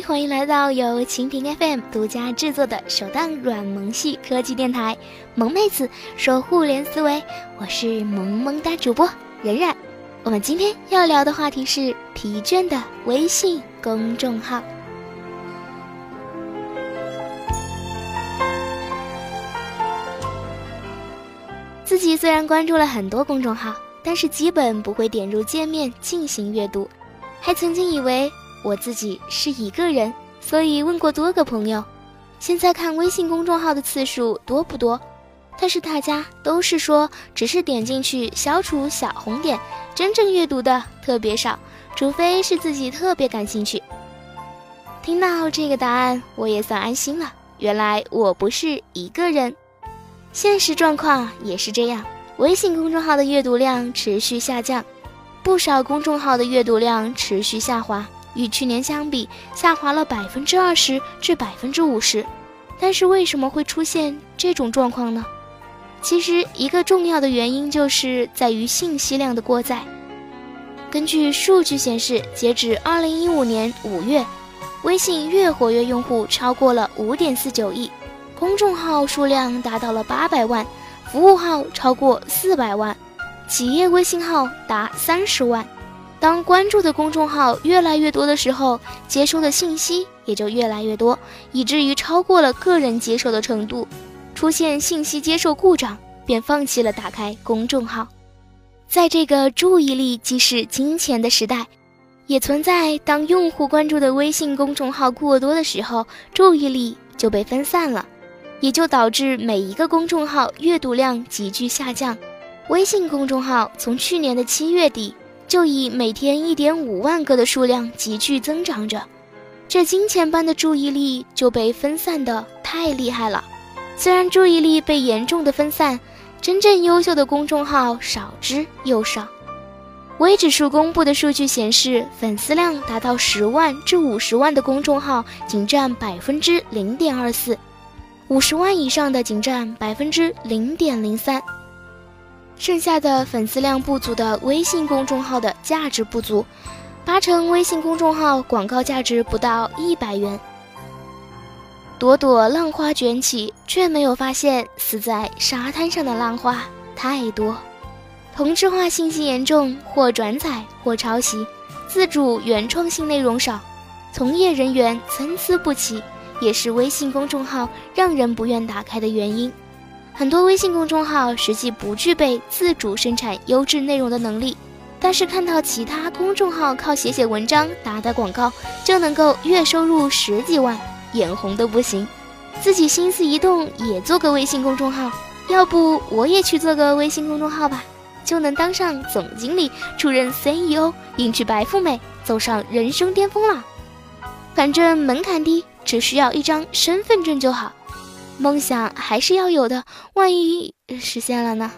欢迎来到由蜻蜓 FM 独家制作的首档软萌系科技电台《萌妹子说互联思维》，我是萌萌哒主播冉冉。我们今天要聊的话题是疲倦的微信公众号。自己虽然关注了很多公众号，但是基本不会点入界面进行阅读，还曾经以为。我自己是一个人，所以问过多个朋友，现在看微信公众号的次数多不多？但是大家都是说，只是点进去消除小红点，真正阅读的特别少，除非是自己特别感兴趣。听到这个答案，我也算安心了。原来我不是一个人，现实状况也是这样。微信公众号的阅读量持续下降，不少公众号的阅读量持续下滑。与去年相比，下滑了百分之二十至百分之五十。但是为什么会出现这种状况呢？其实一个重要的原因就是在于信息量的过载。根据数据显示，截止二零一五年五月，微信月活跃用户超过了五点四九亿，公众号数量达到了八百万，服务号超过四百万，企业微信号达三十万。当关注的公众号越来越多的时候，接收的信息也就越来越多，以至于超过了个人接受的程度，出现信息接受故障，便放弃了打开公众号。在这个注意力即是金钱的时代，也存在当用户关注的微信公众号过多的时候，注意力就被分散了，也就导致每一个公众号阅读量急剧下降。微信公众号从去年的七月底。就以每天一点五万个的数量急剧增长着，这金钱般的注意力就被分散的太厉害了。虽然注意力被严重的分散，真正优秀的公众号少之又少。微指数公布的数据显示，粉丝量达到十万至五十万的公众号仅占百分之零点二四，五十万以上的仅占百分之零点零三。剩下的粉丝量不足的微信公众号的价值不足，八成微信公众号广告价值不到一百元。朵朵浪花卷起，却没有发现死在沙滩上的浪花太多。同质化信息严重，或转载或抄袭，自主原创性内容少，从业人员参差不齐，也是微信公众号让人不愿打开的原因。很多微信公众号实际不具备自主生产优质内容的能力，但是看到其他公众号靠写写文章、打打广告就能够月收入十几万，眼红的不行。自己心思一动，也做个微信公众号，要不我也去做个微信公众号吧，就能当上总经理，出任 CEO，迎娶白富美，走上人生巅峰了。反正门槛低，只需要一张身份证就好。梦想还是要有的，万一实现了呢？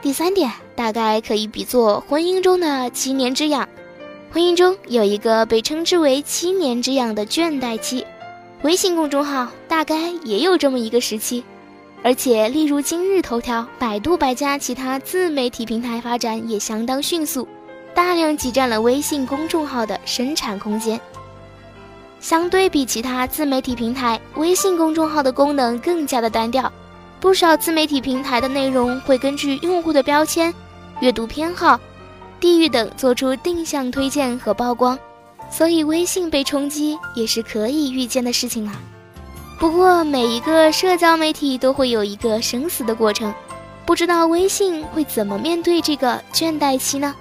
第三点，大概可以比作婚姻中的七年之痒。婚姻中有一个被称之为七年之痒的倦怠期，微信公众号大概也有这么一个时期。而且，例如今日头条、百度百家其他自媒体平台发展也相当迅速，大量挤占了微信公众号的生产空间。相对比其他自媒体平台，微信公众号的功能更加的单调。不少自媒体平台的内容会根据用户的标签、阅读偏好、地域等做出定向推荐和曝光，所以微信被冲击也是可以预见的事情了。不过每一个社交媒体都会有一个生死的过程，不知道微信会怎么面对这个倦怠期呢？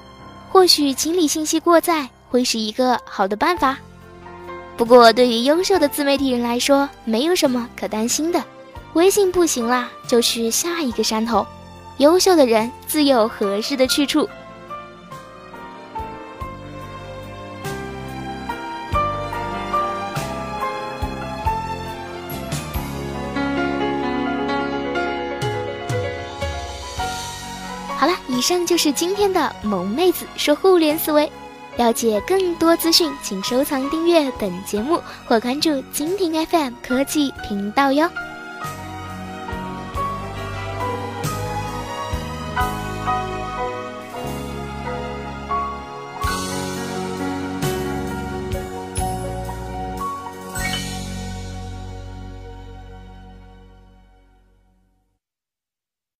或许清理信息过载会是一个好的办法。不过，对于优秀的自媒体人来说，没有什么可担心的。微信不行啦，就去下一个山头。优秀的人自有合适的去处。好了，以上就是今天的萌妹子说互联思维。了解更多资讯，请收藏、订阅本节目或关注蜻蜓 FM 科技频道哟。